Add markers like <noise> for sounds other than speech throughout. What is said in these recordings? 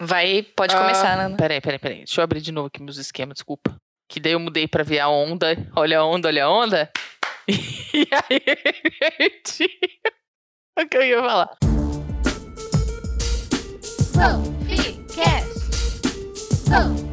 Vai, pode começar, ah, Nana. Peraí, peraí, peraí. Deixa eu abrir de novo aqui meus esquemas, desculpa. Que daí eu mudei pra ver a onda. Olha a onda, olha a onda. <laughs> E aí, perdi o que eu ia falar. Fanficast. Fanficast.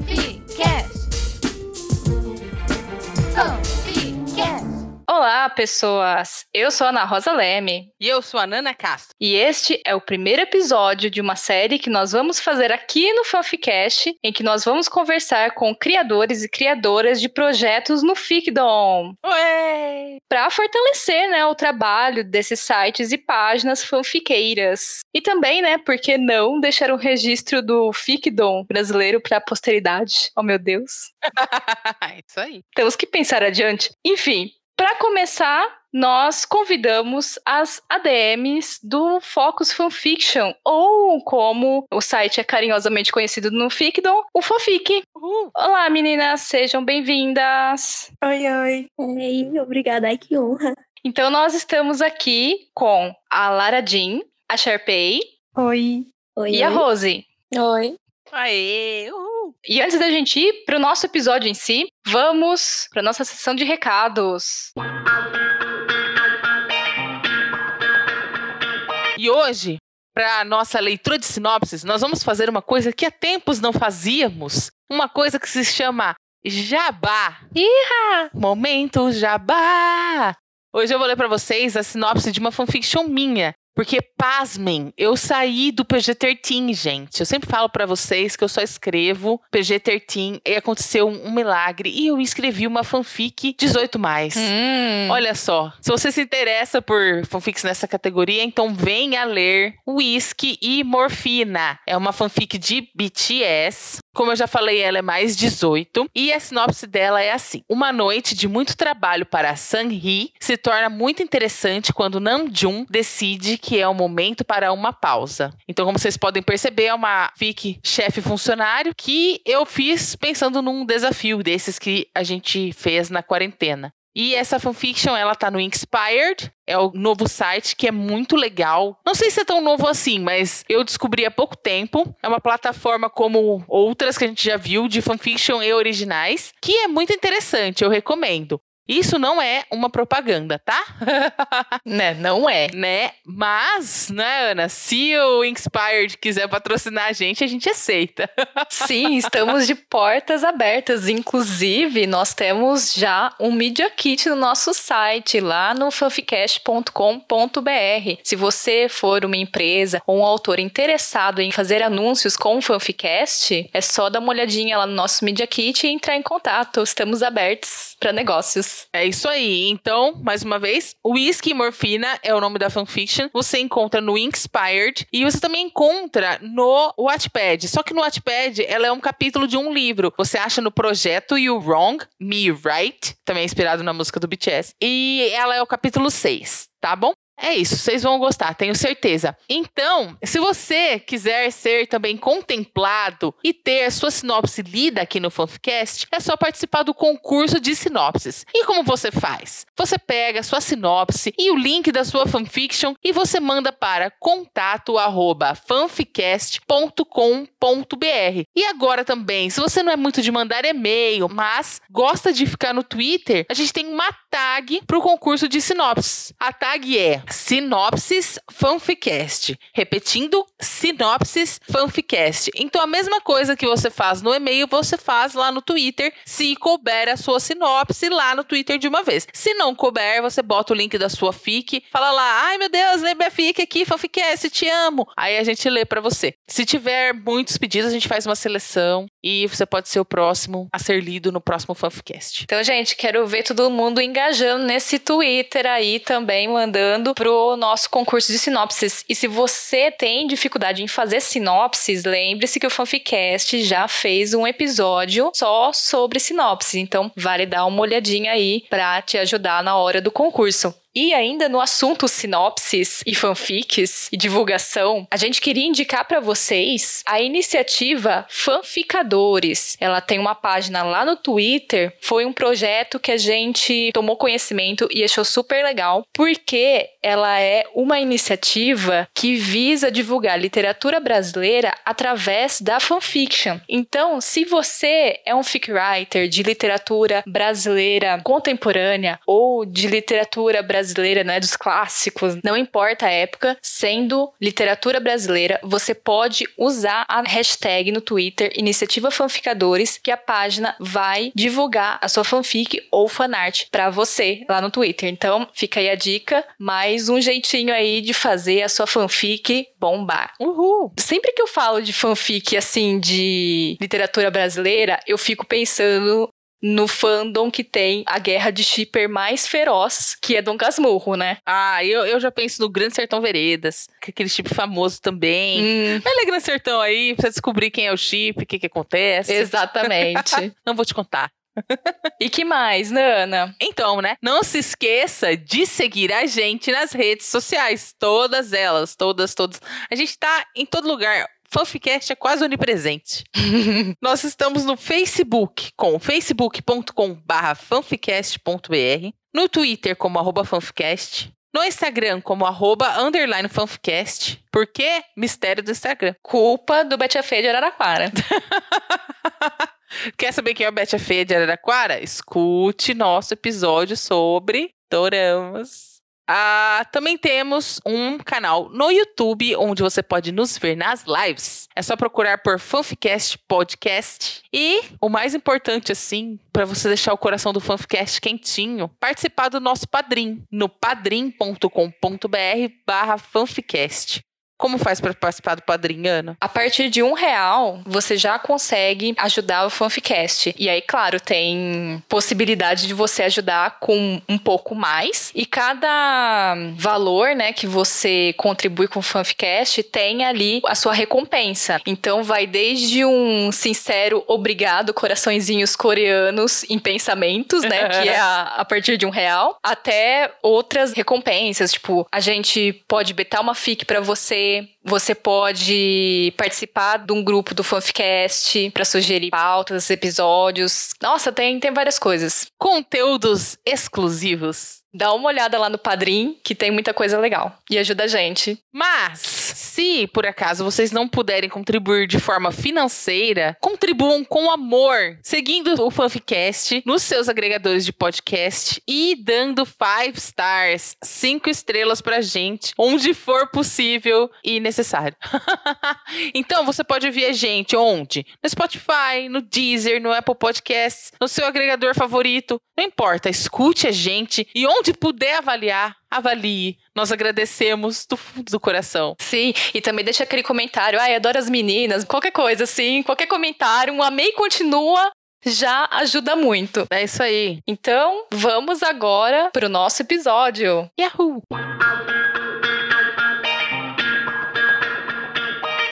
Olá, pessoas! Eu sou a Ana Rosa Leme E eu sou a Nana Castro. e este é o primeiro episódio de uma série que nós vamos fazer aqui no Fanficast, em que nós vamos conversar com criadores e criadoras de projetos no Ficdom, Ué! para fortalecer né, o trabalho desses sites e páginas fanfiqueiras. E também, né, por que não deixar um registro do Ficdom brasileiro para a posteridade? Oh, meu Deus! <laughs> É Isso aí. Temos que pensar adiante. Enfim, para começar, nós convidamos as ADMs do Focus Fanfiction, ou como o site é carinhosamente conhecido no Ficdom, o Fofic. Uhul. Olá, meninas, sejam bem-vindas. Oi, oi. Oi, obrigada. Ai, que honra. Então, nós estamos aqui com a Lara Jean, a Sharpay Oi. Oi, e a Rose. Oi. Aê! Uhul. E antes da gente ir para o nosso episódio em si, vamos para nossa sessão de recados. E hoje, para nossa leitura de sinopses, nós vamos fazer uma coisa que há tempos não fazíamos. Uma coisa que se chama Jabá. Iha! Momento Jabá. Hoje eu vou ler para vocês a sinopse de uma fanfiction minha. Porque, pasmem, eu saí do PG-13, gente. Eu sempre falo para vocês que eu só escrevo PG-13 e aconteceu um milagre. E eu escrevi uma fanfic 18+. mais. Hum. Olha só, se você se interessa por fanfics nessa categoria, então venha ler Whisky e Morfina. É uma fanfic de BTS. Como eu já falei, ela é mais 18. E a sinopse dela é assim: Uma noite de muito trabalho para Sang-hee se torna muito interessante quando Namjoon decide que é o momento para uma pausa. Então, como vocês podem perceber, é uma fic chefe funcionário que eu fiz pensando num desafio desses que a gente fez na quarentena. E essa fanfiction, ela tá no Inspired, é o novo site que é muito legal. Não sei se é tão novo assim, mas eu descobri há pouco tempo. É uma plataforma como outras que a gente já viu de fanfiction e originais, que é muito interessante, eu recomendo. Isso não é uma propaganda, tá? <laughs> Né, não é. né? Mas, né, Ana, se o Inspired quiser patrocinar a gente, a gente aceita. <laughs> Sim, estamos de portas abertas. Inclusive, nós temos já um Media Kit no nosso site, lá no fanficast.com.br. Se você for uma empresa ou um autor interessado em fazer anúncios com o Fanficast, é só dar uma olhadinha lá no nosso Media Kit e entrar em contato. Estamos abertos para negócios. É isso aí. Então, mais uma vez, Whisky e Morfina é o nome da fanfiction. Você encontra no Inspired e você também encontra no Wattpad. Só que no Wattpad, ela é um capítulo de um livro. Você acha no Projeto You Wrong, Me Right, também inspirado na música do BTS. E ela é o capítulo 6, tá bom? É isso, vocês vão gostar, tenho certeza. Então, se você quiser ser também contemplado e ter a sua sinopse lida aqui no Fanficast, é só participar do concurso de sinopses. E como você faz? Você pega a sua sinopse e o link da sua fanfiction e você manda para contato@fanficast.com.br. E agora também, se você não é muito de mandar e-mail, mas gosta de ficar no Twitter, a gente tem uma tag para o concurso de sinopses. A tag é Sinopses Fanficast. Repetindo, Sinopses Fanficast. Então, a mesma coisa que você faz no e-mail, você faz lá no Twitter, se couber a sua sinopse lá no Twitter de uma vez. Se não couber, você bota o link da sua fic, fala lá, ai meu Deus, lê minha fic aqui, Fanficast, te amo. Aí a gente lê para você. Se tiver muitos pedidos, a gente faz uma seleção e você pode ser o próximo a ser lido no próximo Fanficast. Então, gente, quero ver todo mundo engajando nesse Twitter aí também, mandando pro nosso concurso de sinopses. E se você tem dificuldade em fazer sinopses, lembre-se que o Fanficast já fez um episódio só sobre sinopses. Então, vale dar uma olhadinha aí pra te ajudar na hora do concurso. E ainda no assunto sinopses e fanfics e divulgação, a gente queria indicar para vocês a iniciativa Fanficadores. Ela tem uma página lá no Twitter. Foi um projeto que a gente tomou conhecimento e achou super legal, porque ela é uma iniciativa que visa divulgar literatura brasileira através da fanfiction. Então, se você é um fic writer de literatura brasileira contemporânea ou de literatura brasileira, né, dos clássicos, não importa a época, sendo literatura brasileira, você pode usar a hashtag no Twitter Iniciativa Fanficadores, que a página vai divulgar a sua fanfic ou fanart para você lá no Twitter. Então, fica aí a dica, mais um jeitinho aí de fazer a sua fanfic bombar. Uhul! Sempre que eu falo de fanfic assim de literatura brasileira, eu fico pensando no fandom que tem a guerra de shipper mais feroz, que é Dom Casmurro, né? Ah, eu, eu já penso no Grande Sertão Veredas, que é aquele chip famoso também. Hum, Vai ler Grande Sertão aí pra descobrir quem é o chip, o que que acontece. exatamente. <laughs> Não vou te contar. e que mais, Nana? Então, né? Não se esqueça de seguir a gente nas redes sociais. Todas elas, todas, todas. A gente tá em todo lugar. Fanficast é quase onipresente. <laughs> Nós estamos no Facebook com facebook.com fanficast.br, no Twitter como arroba fanficast, no Instagram como arroba underline fanficast. Por quê? Mistério do Instagram. Culpa do Betty a Feia de Araraquara. <laughs> Quer saber quem é o Betty a Feia de Araraquara? Escute nosso episódio sobre doramas. Ah, também temos um canal no YouTube onde você pode nos ver nas lives. É só procurar por Fanficast Podcast. E o mais importante, assim, para você deixar o coração do Fanficast quentinho, participar do nosso Padrim no padrim.com.br barra fanficast. Como faz para participar do Padrim, Ana? A partir de um real, você já consegue ajudar o Fanficast. E aí, claro, tem possibilidade de você ajudar com um pouco mais. E cada valor, né, que você contribui com o Fanficast tem ali a sua recompensa. Então, vai desde um sincero obrigado, coraçõezinhos coreanos em pensamentos, né, que é a, <laughs> a partir de um real, até outras recompensas. Tipo, a gente pode betar uma fic para você, você pode participar de um grupo do Fanficast para sugerir pautas, episódios. Nossa, tem, tem várias coisas. Conteúdos exclusivos. Dá uma olhada lá no Padrim, que tem muita coisa legal. E ajuda a gente. Mas, se por acaso vocês não puderem contribuir de forma financeira, contribuam com amor, seguindo o Fanficast nos seus agregadores de podcast e dando five stars, cinco estrelas pra gente, onde for possível e necessário. <laughs> então, você pode ouvir a gente onde? No Spotify, no Deezer, no Apple Podcasts, no seu agregador favorito. Não importa, escute a gente e onde puder avaliar, avalie. Nós agradecemos do fundo do coração. Sim, e também deixa aquele comentário. Ai, adoro as meninas. Qualquer coisa, assim, qualquer comentário. Um amei continua. Já ajuda muito. É isso aí. Então, vamos agora pro nosso episódio. Yahoo!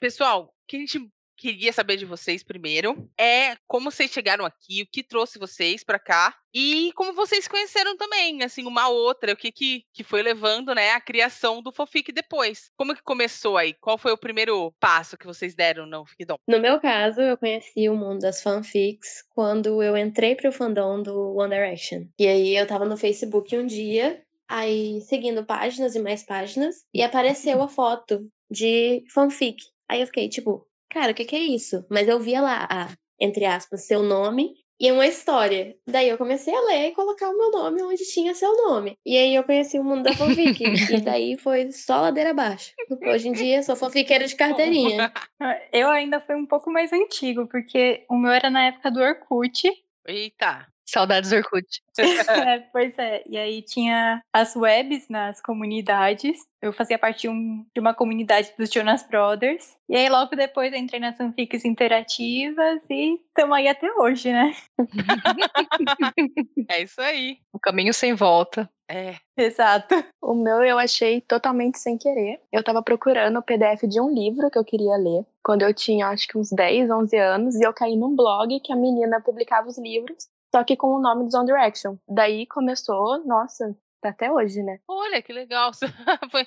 Pessoal, o que a gente queria saber de vocês primeiro é como vocês chegaram aqui, o que trouxe vocês pra cá e como vocês conheceram também, assim, uma outra, o que que, que foi levando, né, a criação do Fofic depois. Como que começou aí? Qual foi o primeiro passo que vocês deram no Ficdom? No meu caso, eu conheci o mundo das fanfics quando eu entrei pro fandom do One Direction. E aí eu tava no Facebook um dia, aí seguindo páginas e mais páginas, e apareceu a foto de fanfic. Aí eu fiquei tipo, cara, o que que é isso? Mas eu via lá, a, entre aspas, seu nome e uma história. Daí eu comecei a ler e colocar o meu nome onde tinha seu nome. E aí eu conheci o mundo da fanfic. e <laughs> daí foi só ladeira abaixo. Hoje em dia sou fanfiqueira de carteirinha. <laughs> Eu ainda fui um pouco mais antigo, porque o meu era na época do Orkut. Eita! Saudades Orkut. <laughs> É, pois é, e aí tinha as webs nas comunidades. Eu fazia parte de, um- de uma comunidade dos Jonas Brothers. E aí logo depois eu entrei nas fanfics interativas e estamos aí até hoje, né? <laughs> É isso aí. O caminho sem volta. É. Exato. O meu eu achei totalmente sem querer. Eu tava procurando o PDF de um livro que eu queria ler, quando eu tinha acho que uns 10, 11 anos, e eu caí num blog que a menina publicava os livros, só que com o nome dos One Direction. Daí começou, nossa, Tá até hoje, né? Olha, que legal. <laughs> Foi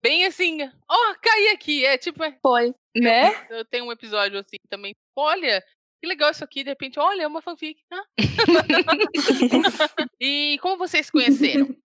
bem assim, ó, caí aqui. É tipo, é, Foi. Né? eu tenho um episódio assim também. Olha, que legal isso aqui. De repente, olha, é uma fanfic. Ah. <laughs> e como vocês se conheceram?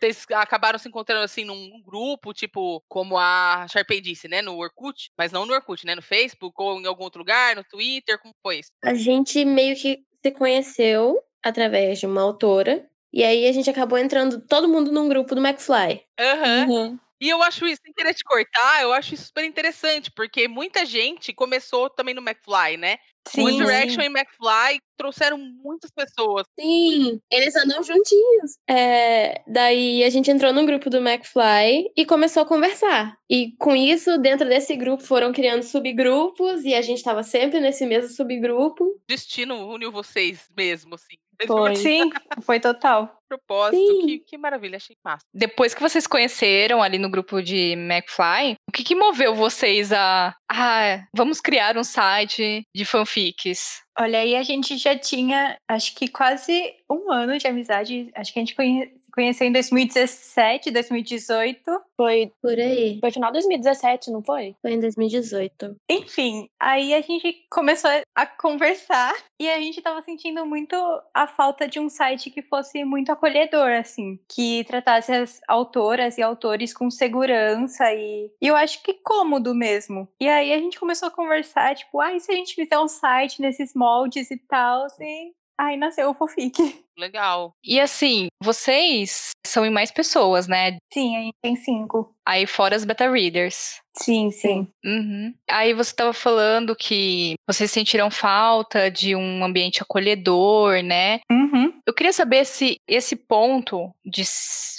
Vocês acabaram se encontrando assim num grupo, tipo, como a Sharpay disse, né? No Orkut, mas não no Orkut, né? No Facebook ou em algum outro lugar, no Twitter, como foi isso? A gente meio que se conheceu através de uma autora. E aí a gente acabou entrando todo mundo num grupo do McFly. Aham. Uhum. E eu acho isso, sem querer te cortar, eu acho isso super interessante, porque muita gente começou também no McFly, né? Sim, One Direction e McFly trouxeram muitas pessoas. Sim, eles andam juntinhos. É, daí a gente entrou no grupo do McFly e começou a conversar. E com isso, dentro desse grupo, foram criando subgrupos e a gente tava sempre nesse mesmo subgrupo. Destino uniu vocês mesmo, assim. Foi. Sim, foi total. propósito. Sim. Que, que maravilha, achei massa. Depois que vocês conheceram ali no grupo de McFly, o que, que moveu vocês a. Ah, vamos criar um site de fanfics? Olha, aí a gente já tinha, acho que quase um ano de amizade. Acho que a gente conhe- se conheceu em 2017, 2018. Foi, Por aí. foi final de 2017, não foi? Foi em 2018. Enfim, aí a gente começou a conversar <laughs> e a gente tava sentindo muito a falta de um site que fosse muito acolhedor, assim, que tratasse as autoras e autores com segurança e, e eu acho que cômodo mesmo. E aí a gente começou a conversar, tipo, ah, e se a gente fizer um site nesses moldes e tal, e aí nasceu o Fofic. <laughs> Legal. E assim, vocês são em mais pessoas, né? Sim, a gente tem cinco. Aí fora as beta readers. Sim, sim. Uhum. Aí você estava falando que vocês sentiram falta de um ambiente acolhedor, né? Uhum. Eu queria saber se esse ponto de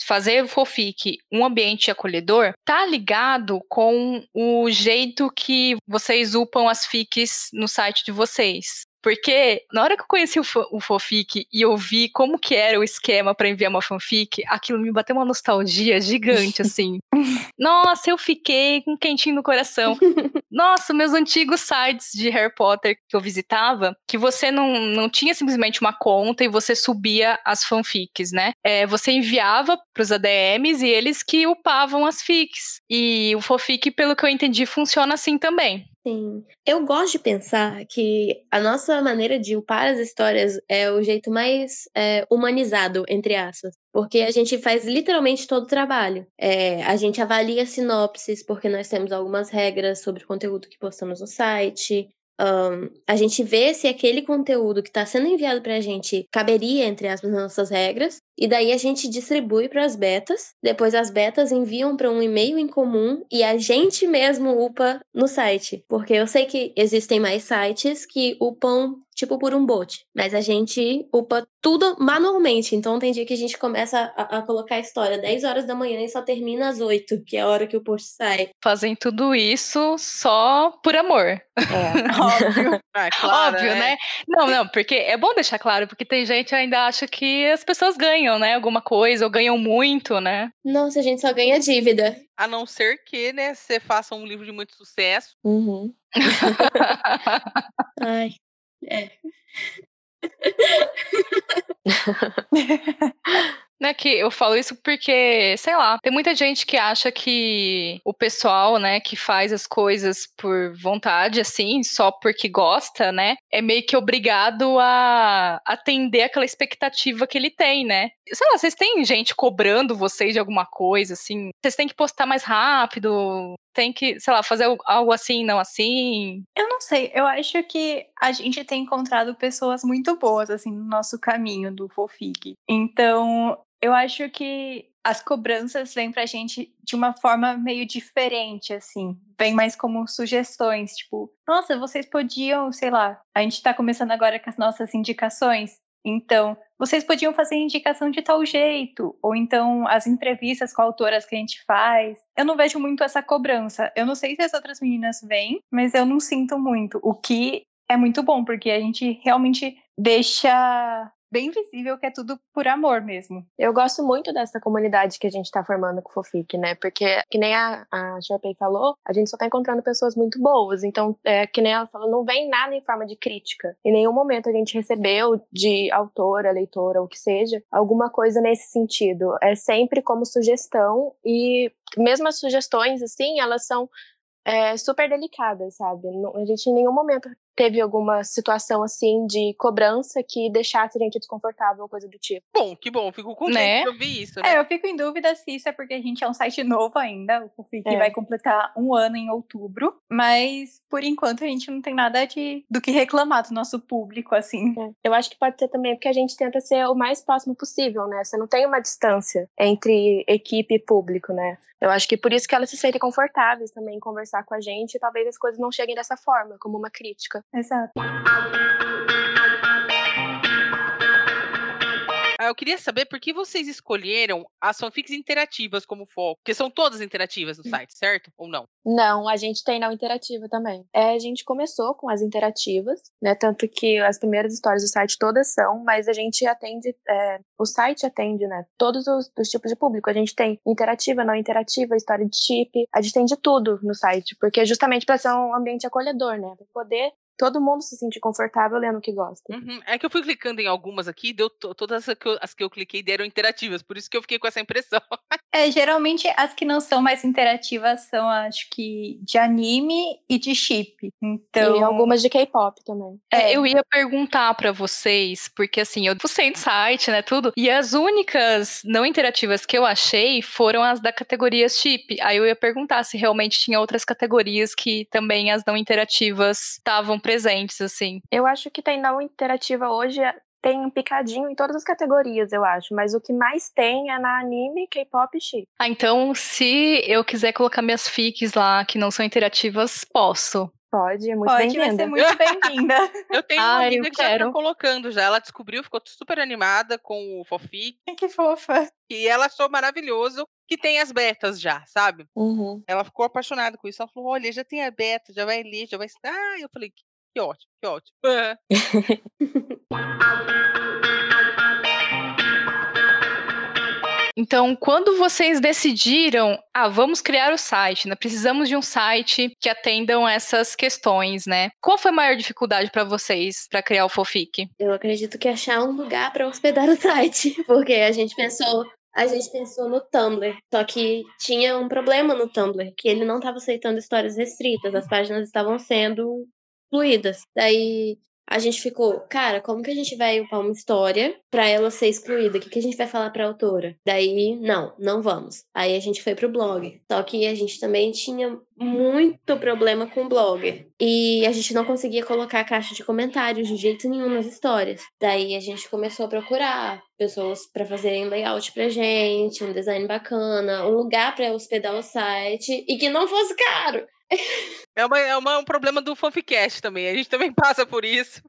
fazer o Fofic um ambiente acolhedor tá ligado com o jeito que vocês upam as fics no site de vocês. Porque na hora que eu conheci o, o Fofic e eu vi como que era o esquema para enviar uma fanfic, aquilo me bateu uma nostalgia gigante, <laughs> assim. Nossa, eu fiquei com um quentinho no coração. <laughs> Nossa, meus antigos sites de Harry Potter que eu visitava, que você não, não tinha simplesmente uma conta e você subia as fanfics, né? É, você enviava pros ADMs e eles que upavam as fics. E o Fofic, pelo que eu entendi, funciona assim também. Sim. Eu gosto de pensar que a nossa maneira de upar as histórias é o jeito mais é, humanizado, entre aspas. Porque a gente faz literalmente todo o trabalho. É, a gente avalia sinopses, porque nós temos algumas regras sobre o conteúdo que postamos no site. Ahn, a gente vê se aquele conteúdo que está sendo enviado para a gente caberia, entre aspas, nas nossas regras. E daí a gente distribui para as betas. Depois as betas enviam para um e-mail em comum e a gente mesmo upa no site. Porque eu sei que existem mais sites que upam tipo por um bot, mas a gente upa tudo manualmente. Então tem dia que a gente começa a, a colocar a história 10 horas da manhã e só termina às 8, que é a hora que o post sai. Fazem tudo isso só por amor. É. <laughs> Óbvio. Ah, claro, Óbvio, né? Não, não, porque é bom deixar claro, porque tem gente que ainda acha que as pessoas ganham, né? Alguma coisa, ou ganham muito, né? Nossa, a gente só ganha dívida. A não ser que, né, você faça um livro de muito sucesso. Uhum. <laughs> Ai. É. <laughs> Né, que eu falo isso porque, sei lá, tem muita gente que acha que o pessoal, né, que faz as coisas por vontade, assim, só porque gosta, né, é meio que obrigado a atender aquela expectativa que ele tem, né. Sei lá, vocês têm gente cobrando vocês de alguma coisa, assim, vocês têm que postar mais rápido, tem que, sei lá, fazer al- algo assim, não assim. Eu não sei, eu acho que a gente tem encontrado pessoas muito boas, assim, no nosso caminho do Fofic. Então, eu acho que as cobranças vêm pra gente de uma forma meio diferente, assim. Vem mais como sugestões, tipo, nossa, vocês podiam, sei lá, a gente tá começando agora com as nossas indicações. Então, vocês podiam fazer indicação de tal jeito, ou então as entrevistas com autoras que a gente faz. Eu não vejo muito essa cobrança. Eu não sei se as outras meninas vêm, mas eu não sinto muito. O que é muito bom, porque a gente realmente deixa bem visível que é tudo por amor mesmo. Eu gosto muito dessa comunidade que a gente tá formando com o Fofic, né? Porque, que nem a, a Sharpay falou, a gente só tá encontrando pessoas muito boas. Então, é, que nem ela falou, não vem nada em forma de crítica. Em nenhum momento a gente recebeu de autora, leitora, ou que seja, alguma coisa nesse sentido. É sempre como sugestão e mesmo as sugestões, assim, elas são é, super delicadas, sabe? A gente em nenhum momento teve alguma situação assim de cobrança que deixasse a gente desconfortável ou coisa do tipo. Bom, que bom, fico contente Né? de ouvir isso, né? É, eu fico em dúvida se isso é porque a gente é um site novo ainda, o Fufic É. vai completar um ano em outubro, mas por enquanto a gente não tem nada de, do que reclamar do nosso público, assim. É. Eu acho que pode ser também porque a gente tenta ser o mais próximo possível, né? Você não tem uma distância entre equipe e público, né? Eu acho que por isso que elas se sentem confortáveis também em conversar com a gente e talvez as coisas não cheguem dessa forma, como uma crítica. Exato. Eu queria saber por que vocês escolheram as fanfics interativas como foco. Porque são todas interativas no site, certo? Ou não? Não, a gente tem não interativa também. É, a gente começou com as interativas, né? Tanto que as primeiras histórias do site todas são, mas a gente atende, é, o site atende, né? Todos os, os tipos de público. A gente tem interativa, não interativa, história de chip, a gente tem de tudo no site, porque é justamente para ser um ambiente acolhedor, né? Pra poder todo mundo se sentir confortável lendo o que gosta. Uhum. É que eu fui clicando em algumas aqui, deu to- todas as que, eu, as que eu cliquei deram interativas, por isso que eu fiquei com essa impressão. <laughs> É, geralmente as que não são mais interativas são, acho que, de anime e de chip. Então. E algumas de K-pop também. É, É. eu ia perguntar pra vocês, porque assim, eu fucei no site, né, tudo, e as únicas não interativas que eu achei foram as da categoria chip. Aí eu ia perguntar se realmente tinha outras categorias que também as não interativas estavam presentes, assim. Eu acho que tem não interativa hoje, tem um picadinho em todas as categorias, eu acho. Mas o que mais tem é na anime, K-pop e chip. Ah, então, se eu quiser colocar minhas fics lá que não são interativas, posso. Pode, é muito Pode, vai ser bem-vinda. muito bem-vinda. <laughs> Eu tenho uma amiga que já tá quero. colocando já. Ela descobriu, ficou super animada com o Fofic. que fofa. E ela achou maravilhoso que tem as betas já, sabe? Uhum. Ela ficou apaixonada com isso. Ela falou: olha, já tem a beta, já vai ler, já vai. Ah, eu falei, que, que ótimo, que ótimo. Então, quando vocês decidiram, ah, vamos criar o site, né? Precisamos de um site que atendam essas questões, né? Qual foi a maior dificuldade pra vocês para criar o Fofic? Eu acredito que achar um lugar para hospedar <laughs> o site, porque a gente pensou, a gente pensou no Tumblr, só que tinha um problema no Tumblr, que ele não estava aceitando histórias restritas, as páginas estavam sendo fluídas. Daí a gente ficou, cara, como que a gente vai upar uma história pra ela ser excluída? O que, que a gente vai falar pra autora? Daí, não, não vamos. Aí a gente foi pro blog. Só que a gente também tinha muito problema com o blog. E a gente não conseguia colocar a caixa de comentários de jeito nenhum nas histórias. Daí a gente começou a procurar pessoas pra fazerem layout pra gente, um design bacana, um lugar pra hospedar o site e que não fosse caro. É, uma, é uma- um problema do Fanficast também. A gente também <laughs> passa por isso.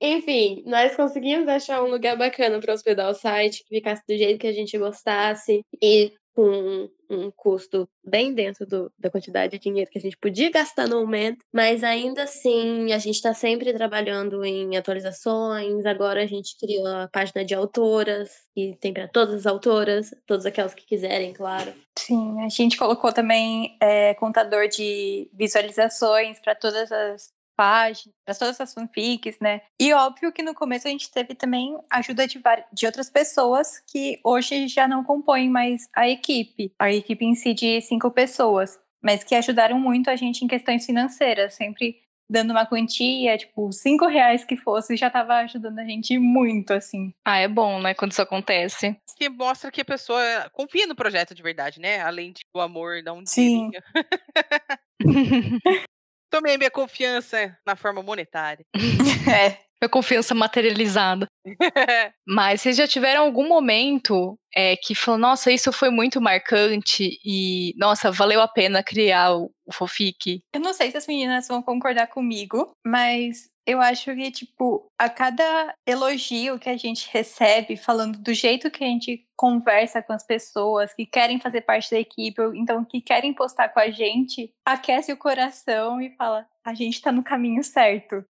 Enfim, nós conseguimos achar um lugar bacana para hospedar o site, que ficasse do jeito que a gente gostasse e com um, custo bem dentro do- da quantidade de dinheiro que a gente podia gastar no momento, mas ainda assim a gente está sempre trabalhando em atualizações. Agora a gente criou a página de autoras, que tem para todas as autoras, todas aquelas que quiserem, claro. Sim, a gente colocou também é, contador de visualizações para todas as páginas, para todas as fanfics, né? E óbvio que no começo a gente teve também ajuda de, de outras pessoas que hoje já não compõem mais a equipe, a equipe em si de cinco pessoas, mas que ajudaram muito a gente em questões financeiras, sempre dando uma quantia, tipo, cinco reais que fosse, já estava ajudando a gente muito, assim. Ah, é bom, né, quando isso acontece. Que mostra que a pessoa confia no projeto de verdade, né? Além de o amor dar um Sim. <laughs> Tomei minha confiança na forma monetária. <laughs> É. Minha confiança materializada. <laughs> Mas vocês já tiveram algum momento é, que falou, nossa, isso foi muito marcante e, nossa, valeu a pena criar o, o Fofic? Eu não sei se as meninas vão concordar comigo, mas eu acho que, tipo, a cada elogio que a gente recebe, falando do jeito que a gente conversa com as pessoas que querem fazer parte da equipe, ou então que querem postar com a gente, aquece o coração e fala: a gente tá no caminho certo.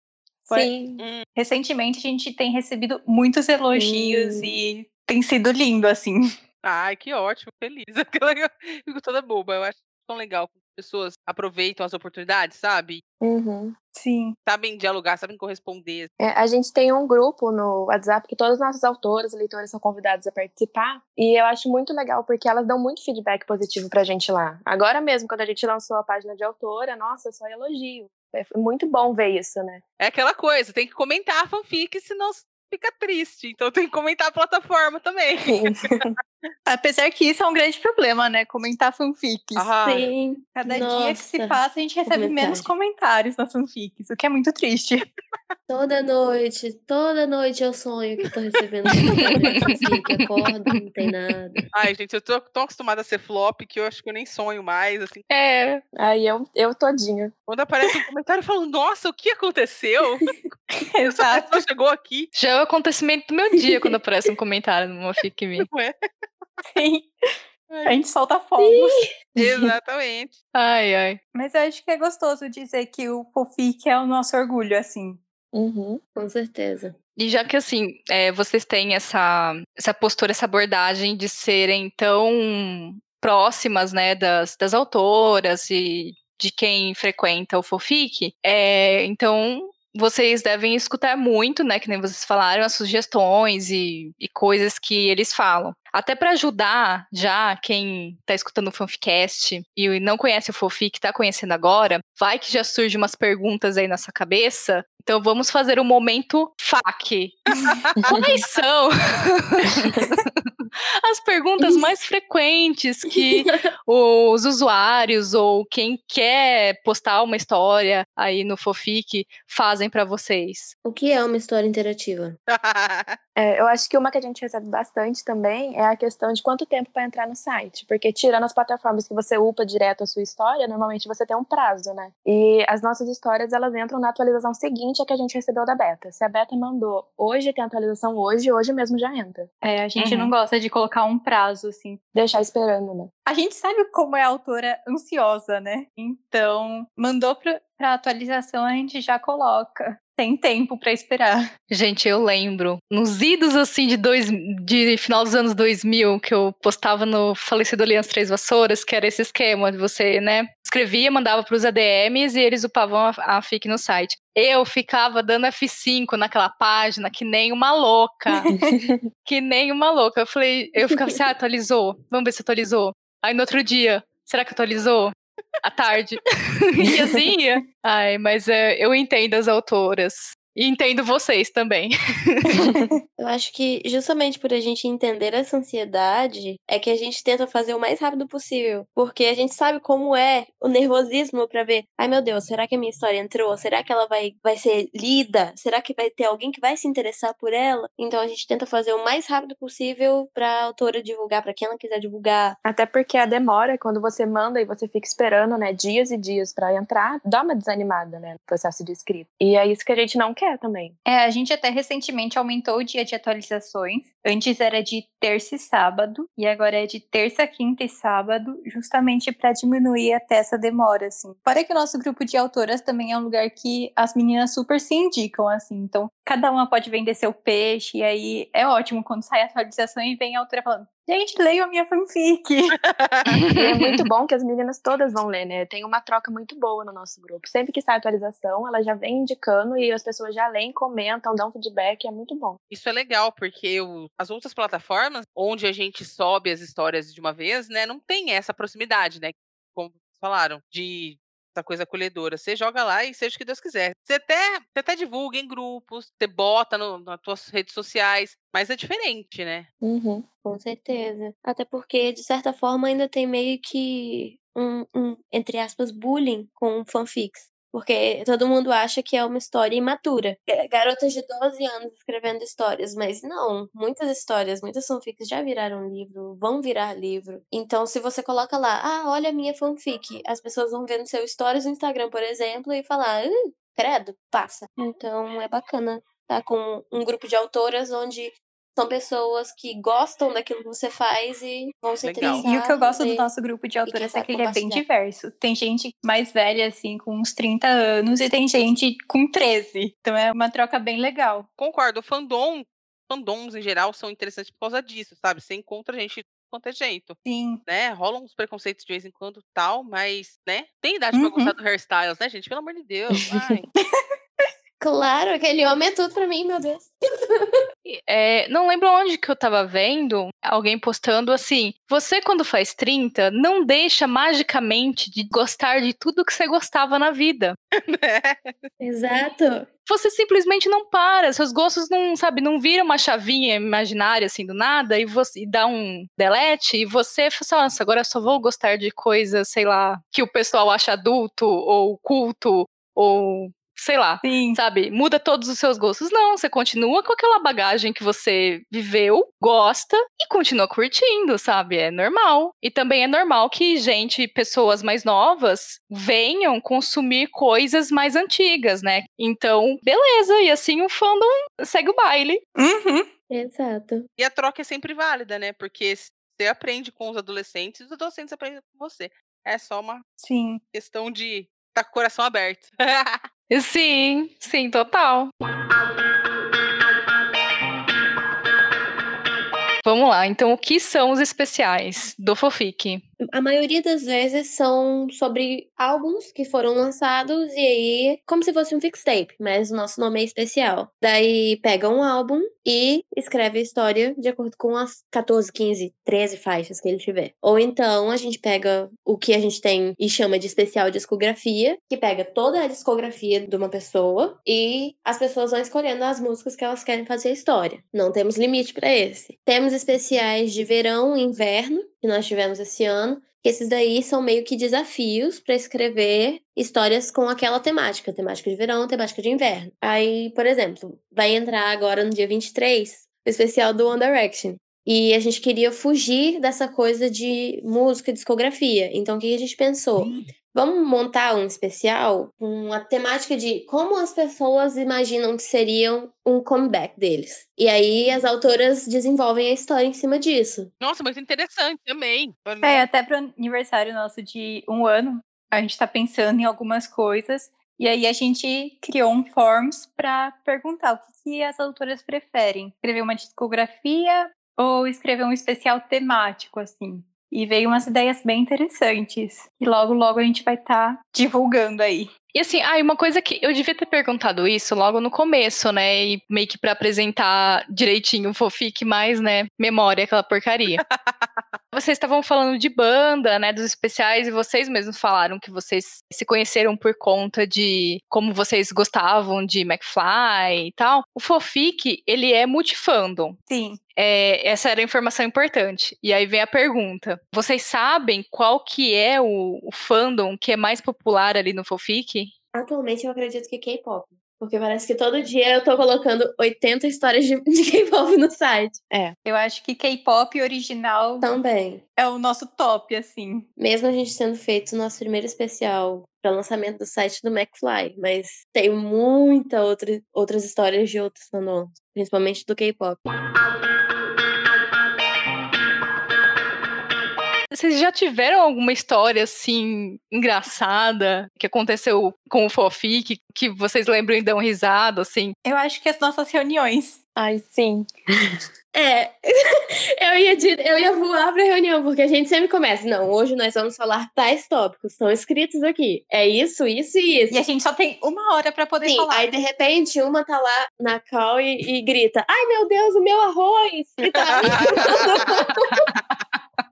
Foi- Sim. Recentemente a gente tem recebido muitos elogios Hum. e tem sido lindo, assim. Ai, que ótimo, feliz. <laughs> Fico toda boba. Eu acho tão legal pessoas aproveitam as oportunidades, sabe? Uhum. Sim. Sabem dialogar, sabem corresponder. É, a gente tem um grupo no WhatsApp que todas as nossas autoras e leitoras são convidadas a participar. E eu acho muito legal porque elas dão muito feedback positivo pra gente lá. Agora mesmo, quando a gente lançou a página de autora, nossa, só elogio. É muito bom ver isso, né? É aquela coisa, tem que comentar a fanfic, senão fica triste. Então tem que comentar a plataforma também. <laughs> Apesar que isso é um grande problema, né? Comentar fanfics. Ah, Sim. Cada dia que se nossa. passa, a gente recebe menos comentários nas fanfics, o que é muito triste. Toda noite, toda noite eu sonho que tô recebendo comentário que acordo, não tem nada. Ai, gente, eu tô tão acostumada a ser flop que eu acho que eu nem sonho mais. Assim, É, Aí eu, eu todinha. quando aparece um comentário, eu falo, nossa, o que aconteceu? <laughs> Essa pessoa chegou aqui. já é o acontecimento do meu dia quando aparece um comentário numa fic minha. Não é? Sim. A gente solta fogos. <laughs> Exatamente. Ai, ai. Mas eu acho que é gostoso dizer que o Fofic é o nosso orgulho, assim. Uhum. Com certeza. E já que assim, é, vocês têm essa, essa postura, essa abordagem de serem tão próximas, né, das, das autoras e de quem frequenta o Fofic, é, então vocês devem escutar muito, né, que nem vocês falaram, as sugestões e, e coisas que eles falam. Até para ajudar já quem tá escutando o Fanficast e não conhece o Fofic, tá conhecendo agora, vai que já surge umas perguntas aí na sua cabeça. Então vamos fazer um momento FAQ. <laughs> Quais são <laughs> as perguntas mais frequentes que <laughs> os usuários ou quem quer postar uma história aí no Fofic fazem para vocês? O que é uma história interativa? <laughs> É, eu acho que uma que a gente recebe bastante também é a questão de quanto tempo para entrar no site. Porque tirando as plataformas que você upa direto a sua história, normalmente você tem um prazo, né? E as nossas histórias, elas entram na atualização seguinte a que a gente recebeu da beta. Se a beta mandou hoje, tem atualização hoje, hoje mesmo já entra. É, a gente Uhum. não gosta de colocar um prazo, assim. Deixar esperando, né? A gente sabe como é a autora ansiosa, né? Então, mandou pra, pra atualização, a gente já coloca. Tem tempo pra esperar. Gente, eu lembro, nos idos assim de, dois, de final dos anos 2000, que eu postava no falecido Aliança Três Vassouras, que era esse esquema de você, né, escrevia, mandava pros ADMs e eles upavam a, a FIC no site. Eu ficava dando F5 naquela página que nem uma louca. <laughs> que nem uma louca. Eu falei, eu ficava assim, ah, atualizou. Vamos ver se atualizou. Aí no outro dia, será que atualizou? À tarde. <laughs> e assim ia. Ai, mas é, eu entendo as autoras. E entendo vocês também. <laughs> Eu acho que justamente por a gente entender essa ansiedade é que a gente tenta fazer o mais rápido possível, porque a gente sabe como é o nervosismo pra ver, ai meu Deus, será que a minha história entrou? Será que ela vai vai ser lida? Será que vai ter alguém que vai se interessar por ela? Então a gente tenta fazer o mais rápido possível pra autora divulgar, pra quem ela quiser divulgar. Até porque a demora, quando você manda e você fica esperando, né, dias e dias pra entrar, dá uma desanimada, né, no processo de escrita. E é isso que a gente não quer também. É, a gente até recentemente aumentou o dia de atualizações. Antes era de terça e sábado, e agora é de terça, quinta e sábado, justamente para diminuir até essa demora, assim. Fora que o nosso grupo de autoras também é um lugar que as meninas super se indicam, assim. Então, cada uma pode vender seu peixe, e aí é ótimo quando sai a atualização e vem a autora falando: Gente, leiam a minha fanfic. <laughs> É muito <laughs> bom que as meninas todas vão ler, né? Tem uma troca muito boa no nosso grupo. Sempre que sai atualização, ela já vem indicando e as pessoas já leem, comentam, dão feedback, é muito bom. Isso é legal, porque o- as outras plataformas, onde a gente sobe as histórias de uma vez, né, não tem essa proximidade, né? Como vocês falaram, de essa coisa acolhedora. Você joga lá e seja o que Deus quiser. Você até, você até divulga em grupos, você bota no, nas suas redes sociais, mas é diferente, né? Uhum. Com certeza. Até porque, de certa forma, ainda tem meio que um, um, entre aspas, bullying com fanfics. Porque todo mundo acha que é uma história imatura. É, Garotas de 12 anos escrevendo histórias, mas não. Muitas histórias, muitas fanfics já viraram livro, vão virar livro. Então, se você coloca lá, ah, olha a minha fanfic, as pessoas vão ver no seu stories no Instagram, por exemplo, e falar, "Hum, credo, passa. Então, é bacana estar com um grupo de autoras onde são pessoas que gostam daquilo que você faz e vão se Legal. interessar. E o que eu gosto do nosso grupo de autoras é que ele é bem diverso. Tem gente mais velha, assim, com uns 30 anos, e tem gente com 13. Então é uma troca bem legal. Concordo, o fandom, fandoms em geral são interessantes por causa disso, sabe? Você encontra gente quanto é jeito, Sim. né? Rolam uns preconceitos de vez em quando tal, mas, né? Tem idade pra Uhum. gostar do hairstyles, né, gente? Pelo amor de Deus, <laughs> vai. Claro, aquele homem é tudo pra mim, meu Deus. É, não lembro onde que eu tava vendo alguém postando assim: você, quando faz 30, não deixa magicamente de gostar de tudo que você gostava na vida. <laughs> Exato. Você simplesmente não para, seus gostos não, sabe, não viram uma chavinha imaginária assim do nada e você e dá um delete e você fala assim, nossa, agora eu só vou gostar de coisas, sei lá, que o pessoal acha adulto ou culto ou sei lá. Sim. Sabe, muda todos os seus gostos. Não, você continua com aquela bagagem que você viveu, gosta e continua curtindo, sabe? É normal. E também é normal que gente, pessoas mais novas, venham consumir coisas mais antigas, né? Então, beleza, e assim o fandom segue o baile. Uhum. Exato. E a troca é sempre válida, né? Porque você aprende com os adolescentes e os adolescentes aprendem com você. É só uma Sim. questão de estar com o coração aberto. <laughs> Sim, sim, total. Vamos lá, então o que são os especiais do Fofic? A maioria das vezes são sobre álbuns que foram lançados e aí, como se fosse um fixtape, mas o nosso nome é especial. Daí pega um álbum e escreve a história de acordo com as 14, 15, 13 faixas que ele tiver. Ou então a gente pega o que a gente tem e chama de especial discografia, que pega toda a discografia de uma pessoa e as pessoas vão escolhendo as músicas que elas querem fazer a história. Não temos limite para esse. Temos especiais de verão e inverno, que nós tivemos esse ano. que Esses daí são meio que desafios para escrever histórias com aquela temática, temática de verão, temática de inverno. Aí, por exemplo, vai entrar agora no dia 23 o especial do One Direction. E a gente queria fugir dessa coisa de música, discografia. Então, o que a gente pensou? Vamos montar um especial com a temática de como as pessoas imaginam que seriam um comeback deles. E aí as autoras desenvolvem a história em cima disso. Nossa, muito interessante também. É, até pro aniversário nosso de um ano, a gente tá pensando em algumas coisas. E aí a gente criou um forms para perguntar o que, que as autoras preferem. Escrever uma discografia ou escrever um especial temático, assim. E veio umas ideias bem interessantes. E logo, logo a gente vai estar divulgando aí. E assim, ah, uma coisa que eu devia ter perguntado isso logo no começo, né? E meio que pra apresentar direitinho o Fofic, mais, né? Memória, aquela porcaria. <laughs> vocês estavam falando de banda, né? Dos especiais, e vocês mesmos falaram que vocês se conheceram por conta de como vocês gostavam de McFly e tal. O Fofic, ele é multifandom. Sim. É, essa era a informação importante. E aí vem a pergunta: vocês sabem qual que é o, o fandom que é mais popular ali no Fofic? Atualmente eu acredito que K-pop. Porque parece que todo dia eu tô colocando 80 histórias de, de K-pop no site. Eu acho que K-pop original Também. é o nosso top, assim. Mesmo a gente tendo feito o nosso primeiro especial para lançamento do site do McFly. Mas tem muita outra, outras histórias de outros fandoms. Principalmente do K-pop. Vocês já tiveram alguma história assim engraçada que aconteceu com o Fofic que vocês lembram e dão risada assim? Eu acho que as nossas reuniões. Ai, sim. <laughs> É, <laughs> eu ia, eu ia voar pra reunião, porque a gente sempre começa. Não, hoje nós vamos falar tais tópicos, estão escritos aqui. É isso, isso e isso. E a gente só tem uma hora pra poder Sim, falar. aí de repente uma tá lá na call e, e grita: Ai meu Deus, o meu arroz! E tá <laughs>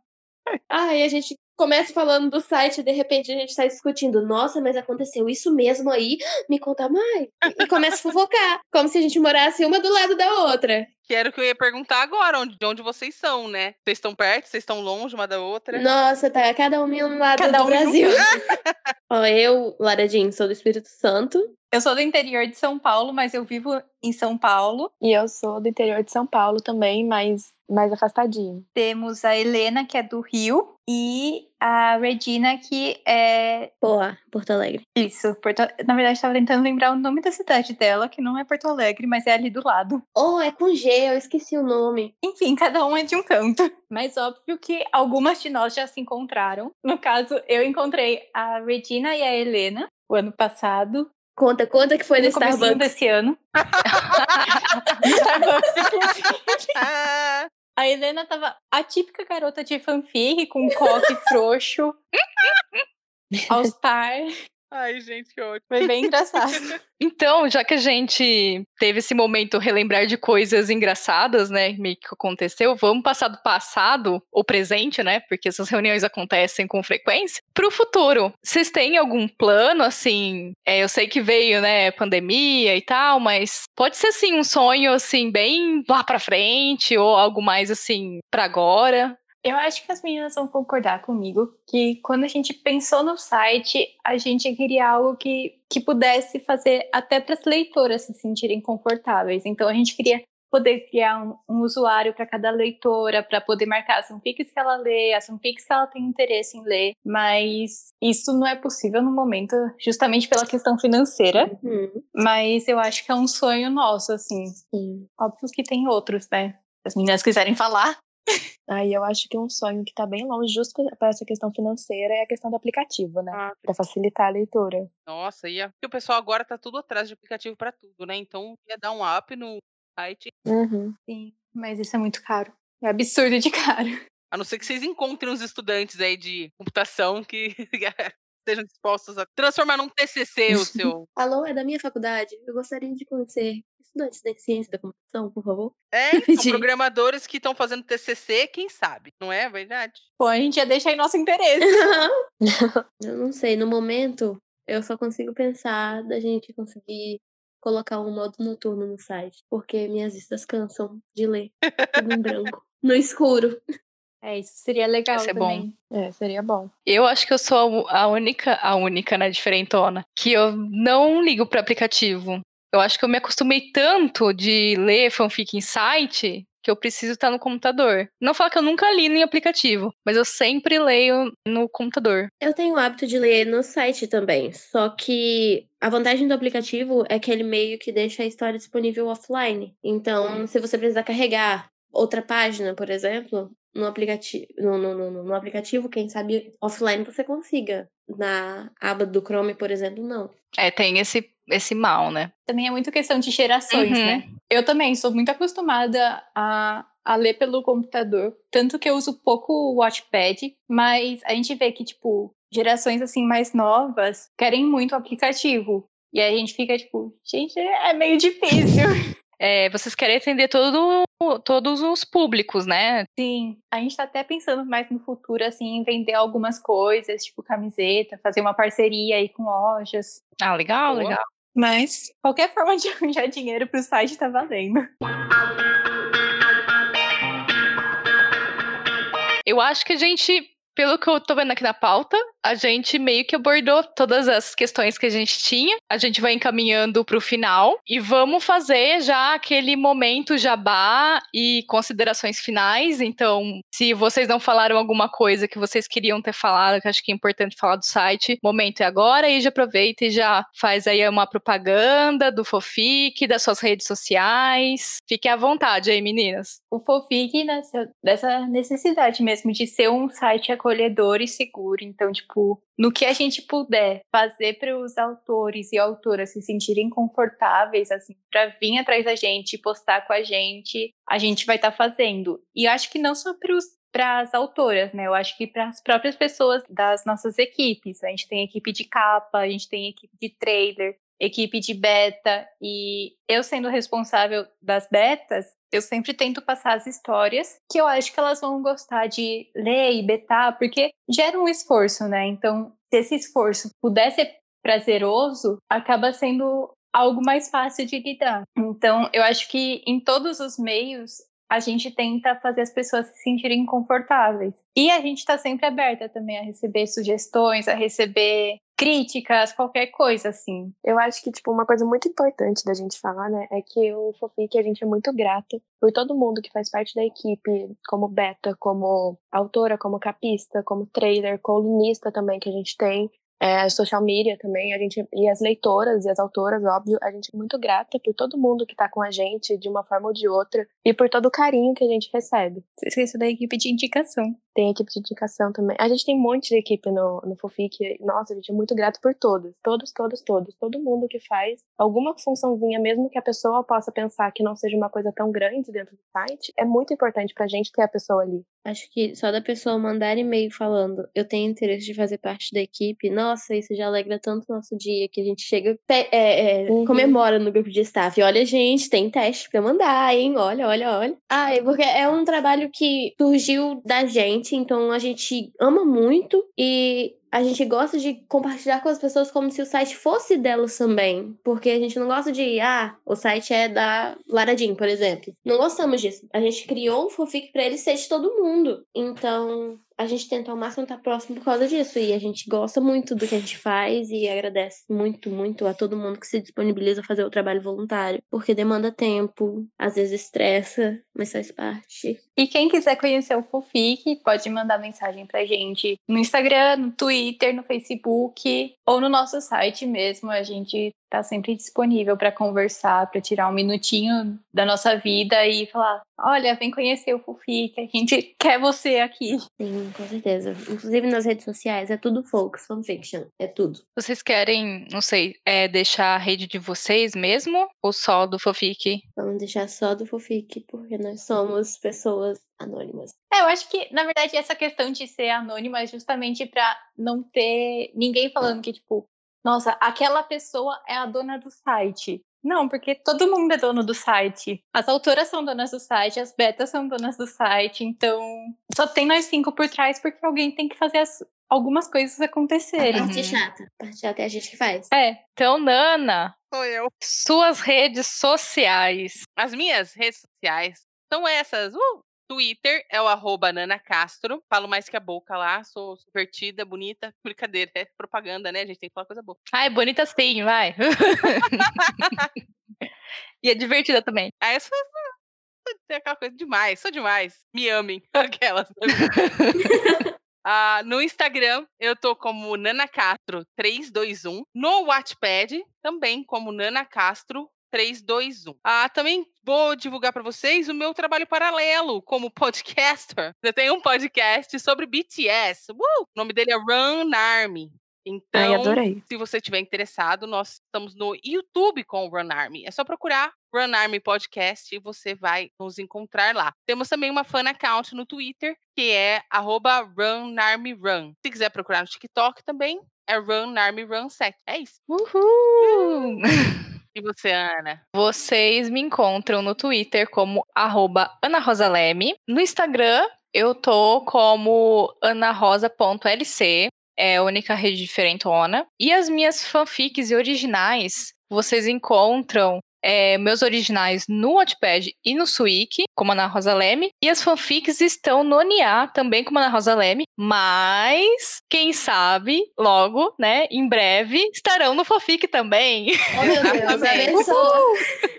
Ai, a gente começa falando do site e de repente a gente tá discutindo: Nossa, mas aconteceu isso mesmo aí? Me conta mais. E começa a fofocar, como se a gente morasse uma do lado da outra. Que era o que eu ia perguntar agora, onde, de onde vocês são, né? Vocês estão perto, vocês estão longe uma da outra? Nossa, tá cada um em um lado Cada do um um Brasil. <laughs> Ó, eu, Lara Jean, sou do Espírito Santo. Eu sou do interior de São Paulo, mas eu vivo em São Paulo. E eu sou do interior de São Paulo também, mas mais afastadinho. Temos a Helena, que é do Rio, e a Regina, que é. Boa, Porto Alegre. Isso, Porto... na verdade, estava tentando lembrar o nome da cidade dela, que não é Porto Alegre, mas é ali do lado. Oh, é com G, eu esqueci o nome. Enfim, cada um é de um canto. Mas óbvio que algumas de nós já se encontraram. No caso, eu encontrei a Regina e a Helena o ano passado. Conta, conta que foi no, no Starbucks. desse ano. <laughs> <laughs> no Starbucks, inclusive. <laughs> A Helena tava a típica garota de fanfic, com um coque frouxo. <laughs> All Star. Ai, gente, que ótimo. Foi bem engraçado. <laughs> Então, já que a gente teve esse momento relembrar de coisas engraçadas, né, meio que aconteceu, vamos passar do passado, ou presente, né, porque essas reuniões acontecem com frequência, pro futuro. Vocês têm algum plano, assim, é, eu sei que veio, né, pandemia e tal, mas pode ser, assim, um sonho, assim, bem lá pra frente, ou algo mais, assim, pra agora? Eu acho que as meninas vão concordar comigo que quando a gente pensou no site, a gente queria algo que, que pudesse fazer até para as leitoras se sentirem confortáveis. Então a gente queria poder criar um, um usuário para cada leitora, para poder marcar as fanfics que ela lê, as fanfics que ela tem interesse em ler, mas isso não é possível no momento, justamente pela questão financeira. Uhum. Mas eu acho que é um sonho nosso, assim. Sim. Óbvio que tem outros, né? Se as meninas quiserem falar. Aí eu acho que um sonho que tá bem longe, justo para essa questão financeira, é a questão do aplicativo, né? Ah, Pra facilitar a leitura. nossa, e porque o pessoal agora tá tudo atrás de aplicativo pra tudo, né? Então ia dar um up no site. Uhum. Sim, mas isso é muito caro. É absurdo de <laughs> caro. A não ser que vocês encontrem uns estudantes aí de computação que <laughs> estejam dispostos a transformar num TCC o <laughs> seu. Alô, é da minha faculdade. Eu gostaria de conhecer estudantes de ciência da computação, por favor. É, <laughs> são programadores que estão fazendo TCC, quem sabe? Não é verdade? Pô, a gente já deixa aí nosso interesse. <laughs> <laughs> eu não sei, no momento, eu só consigo pensar da gente conseguir colocar um modo noturno no site, porque minhas vistas cansam de ler tudo em branco, no escuro. É, isso seria legal Isso é bom. também. É, seria bom. Eu acho que eu sou a única, a única, né, diferentona, que eu não ligo para aplicativo. Eu acho que eu me acostumei tanto de ler fanfic em site que eu preciso estar no computador. Não falo que eu nunca li em aplicativo, mas eu sempre leio no computador. Eu tenho o hábito de ler no site também, só que a vantagem do aplicativo é que ele meio que deixa a história disponível offline. Então, se você precisar carregar outra página, por exemplo, no aplicativo, no, no, no, no aplicativo, quem sabe offline você consiga. Na aba do Chrome, por exemplo, não. É, tem esse, esse mal, né? Também é muito questão de gerações, Uhum. né? Eu também sou muito acostumada a, a ler pelo computador. Tanto que eu uso pouco o Watchpad, mas a gente vê que, tipo, gerações assim mais novas querem muito o aplicativo. E aí a gente fica, tipo, gente, é meio difícil. <laughs> É, vocês querem atender todo, todos os públicos, né? Sim, a gente tá até pensando mais no futuro, assim, em vender algumas coisas, tipo camiseta, fazer uma parceria aí com lojas. Ah, legal, Boa. legal. Mas qualquer forma de <laughs> arranjar dinheiro pro site tá valendo. Eu acho que a gente, pelo que eu tô vendo aqui na pauta, a gente meio que abordou todas as questões que a gente tinha. A gente vai encaminhando pro final e vamos fazer já aquele momento jabá e considerações finais. Então, se vocês não falaram alguma coisa que vocês queriam ter falado, que acho que é importante falar do site, momento é agora e já aproveita e já faz aí uma propaganda do Fofic, das suas redes sociais. Fiquem à vontade aí, meninas. O Fofic nasceu dessa necessidade mesmo de ser um site acolhedor e seguro. Então, tipo, no que a gente puder fazer para os autores e autoras se sentirem confortáveis, assim, para vir atrás da gente, postar com a gente, a gente vai estar fazendo. E eu acho que não só para as autoras, né? Eu acho que para as próprias pessoas das nossas equipes. A gente tem equipe de capa, a gente tem equipe de trailer, equipe de beta e eu sendo responsável das betas, eu sempre tento passar as histórias que eu acho que elas vão gostar de ler e betar, porque gera um esforço, né? Então, se esse esforço puder ser prazeroso, acaba sendo algo mais fácil de lidar. Então, eu acho que em todos os meios a gente tenta fazer as pessoas se sentirem confortáveis. E a gente está sempre aberta também a receber sugestões, a receber críticas, qualquer coisa, assim. Eu acho que, tipo, uma coisa muito importante da gente falar, né, é que o Fofic, a gente é muito grato por todo mundo que faz parte da equipe, como beta, como autora, como capista, como trailer, colunista também que a gente tem é, social media também, a gente e as leitoras e as autoras, óbvio, a gente é muito grata por todo mundo que tá com a gente de uma forma ou de outra e por todo o carinho que a gente recebe. Você esqueceu da equipe de indicação. Tem equipe de indicação também. A gente tem um monte de equipe no, no Fofic. Nossa, a gente é muito grato por todos. Todos, todos, todos. Todo mundo que faz alguma funçãozinha, mesmo que a pessoa possa pensar que não seja uma coisa tão grande dentro do site, é muito importante pra gente ter a pessoa ali. Acho que só da pessoa mandar e-mail falando eu tenho interesse de fazer parte da equipe, nossa, isso já alegra tanto o nosso dia que a gente chega, é, é, uhum. comemora no grupo de staff. Olha, gente, tem teste pra mandar, hein? Olha, olha, olha. É porque é um trabalho que surgiu da gente, então a gente ama muito e a gente gosta de compartilhar com as pessoas como se o site fosse delas também. Porque a gente não gosta de, ah, o site é da Laradin, por exemplo. Não gostamos disso. A gente criou um fanfic para ele ser de todo mundo. Então, a gente tenta ao máximo estar próximo por causa disso. E a gente gosta muito do que a gente faz e agradece muito, muito a todo mundo que se disponibiliza a fazer o trabalho voluntário. Porque demanda tempo, às vezes estressa, mas faz parte. E quem quiser conhecer o Fofic, pode mandar mensagem pra gente no Instagram, no Twitter, no Facebook ou no nosso site mesmo. A gente tá sempre disponível para conversar, para tirar um minutinho da nossa vida e falar: olha, vem conhecer o Fofic, a gente <laughs> quer você aqui. Sim, com certeza. Inclusive nas redes sociais, é tudo Folks Fanfiction, é tudo. Vocês querem, não sei, é deixar a rede de vocês mesmo ou só do Fofic? Vamos deixar só do Fofic, porque nós somos pessoas anônimas. É, eu acho que, na verdade, essa questão de ser anônima é justamente para não ter ninguém falando que, tipo, nossa, aquela pessoa é a dona do site. Não, porque todo mundo é dono do site. As autoras são donas do site, as betas são donas do site, então só tem nós cinco por trás porque alguém tem que fazer as, algumas coisas acontecerem. A parte chata. A parte chata é a gente que faz. É. Então, Nana. Sou eu. Suas redes sociais. As minhas redes sociais são essas. Uh! Twitter é o arroba Nana Castro. Falo mais que a boca lá, sou divertida, bonita. <laughs> Brincadeira, é propaganda, né? A gente tem que falar coisa boa. Ah, é bonita sim, vai. <laughs> e é divertida também. Ah, sou, tem aquela coisa demais, sou demais. Me amem, <laughs> aquelas. Ah, no Instagram, eu tô como Nana Castro 321. No Wattpad, também como Nana Castro 3, 2, 1. Ah, também vou divulgar para vocês o meu trabalho paralelo como <laughs> podcaster. Eu tenho um podcast sobre BTS. Uh! O nome dele é Run Army. Então, Ai, adorei. se você estiver interessado, nós estamos no YouTube com o Run Army. É só procurar Run Army Podcast e você vai nos encontrar lá. Temos também uma fan account no Twitter, que é @runarmyrun. Se quiser procurar no TikTok também, é Run Army Run 7. É isso. Uhul! <laughs> E você, Ana? Vocês me encontram no Twitter como @ana_rosaleme, no Instagram eu tô como anarosa.lc, é a única rede diferentona. E as minhas fanfics originais vocês encontram é, meus originais no Wattpad e no Suik, como Ana Rosa Leme, e as fanfics estão no NIA, também como Ana Rosa Leme, mas, quem sabe, logo, né, em breve, estarão no fanfic também. Oh, meu Deus, abençoa.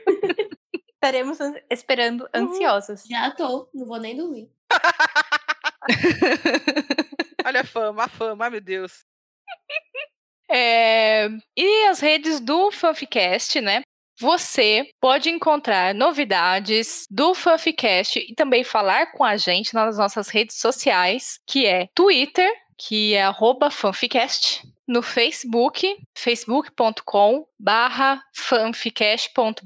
<laughs> Estaremos esperando ansiosos. Já tô, não vou nem dormir. <laughs> Olha a fama, a fama, ai meu Deus. É, e as redes do Fanficast, né? Você pode encontrar novidades do Fanficast e também falar com a gente nas nossas redes sociais, que é Twitter, que é fanficast, no Facebook, facebook.com barra fanficast.br.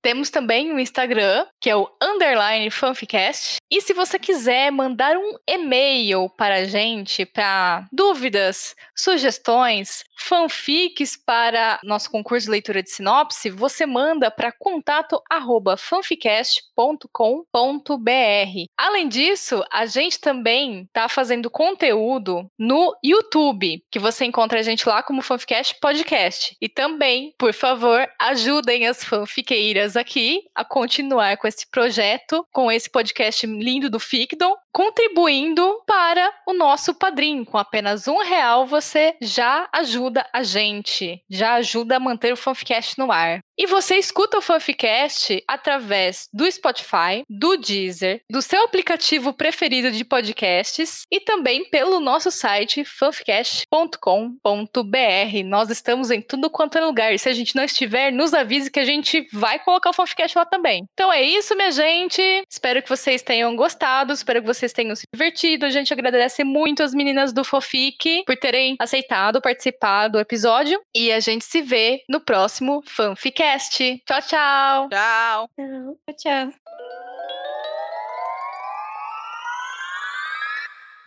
Temos também o Instagram, que é o underline fanficast. E se você quiser mandar um e-mail para a gente, para dúvidas, sugestões, fanfics para nosso concurso de leitura de sinopse, você manda para contato arroba fanficast.com.br. Além disso, a gente também está fazendo conteúdo no YouTube, que você encontra a gente lá como Fanficast Podcast. E também, por favor, ajudem as fanfiqueiras aqui a continuar com esse projeto, com esse podcast lindo do Ficdom, contribuindo para o nosso padrinho. Com apenas um real você já ajuda a gente, já ajuda a manter o Fanficast no ar. E você escuta o Fanficast através do Spotify, do Deezer, do seu aplicativo preferido de podcasts e também pelo nosso site fanficast.com.br. Nós estamos em tudo quanto é lugar. E se a gente não estiver, nos avise que a gente vai colocar o Fanficast lá também. Então é isso, minha gente. Espero que vocês tenham gostado, espero que vocês tenham se divertido. A gente agradece muito as meninas do Fofic por terem aceitado participar do episódio. E a gente se vê no próximo Fanficast. Tchau, tchau! Tchau. Tchau. Tchau.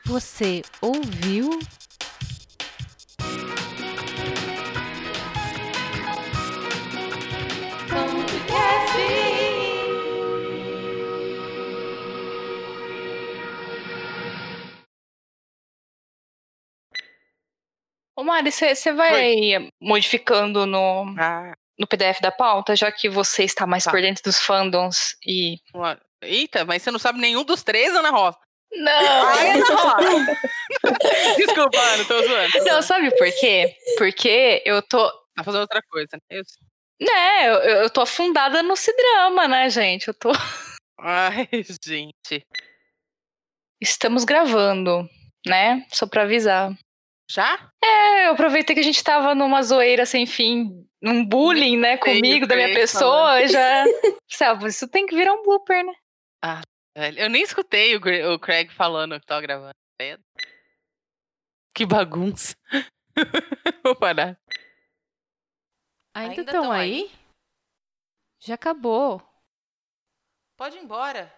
Você ouviu? Mari, você vai modificando no, Ah, no PDF da pauta, já que você está mais Tá. por dentro dos fandoms e. Eita, mas você não sabe nenhum dos três, Ana Rosa. Não! Ai, Ana <laughs> Rosa. Desculpa, Ana, tô zoando. Não, sabe por quê? Porque eu tô. Tá fazendo outra coisa. né? Eu... Né, eu, eu tô afundada no cidrama, né, gente? Eu tô. <laughs> Ai, gente. Estamos gravando, né? Só pra avisar. Já? É, eu aproveitei que a gente tava numa zoeira sem fim, num bullying, né, comigo, da minha sei, pessoa, e já. Sabe, isso tem que virar um blooper, né? Velho, Eu nem escutei o, Craig falando que tava gravando. Que bagunça. <laughs> Vou parar. Ainda estão tão aí? Já acabou. Pode ir embora.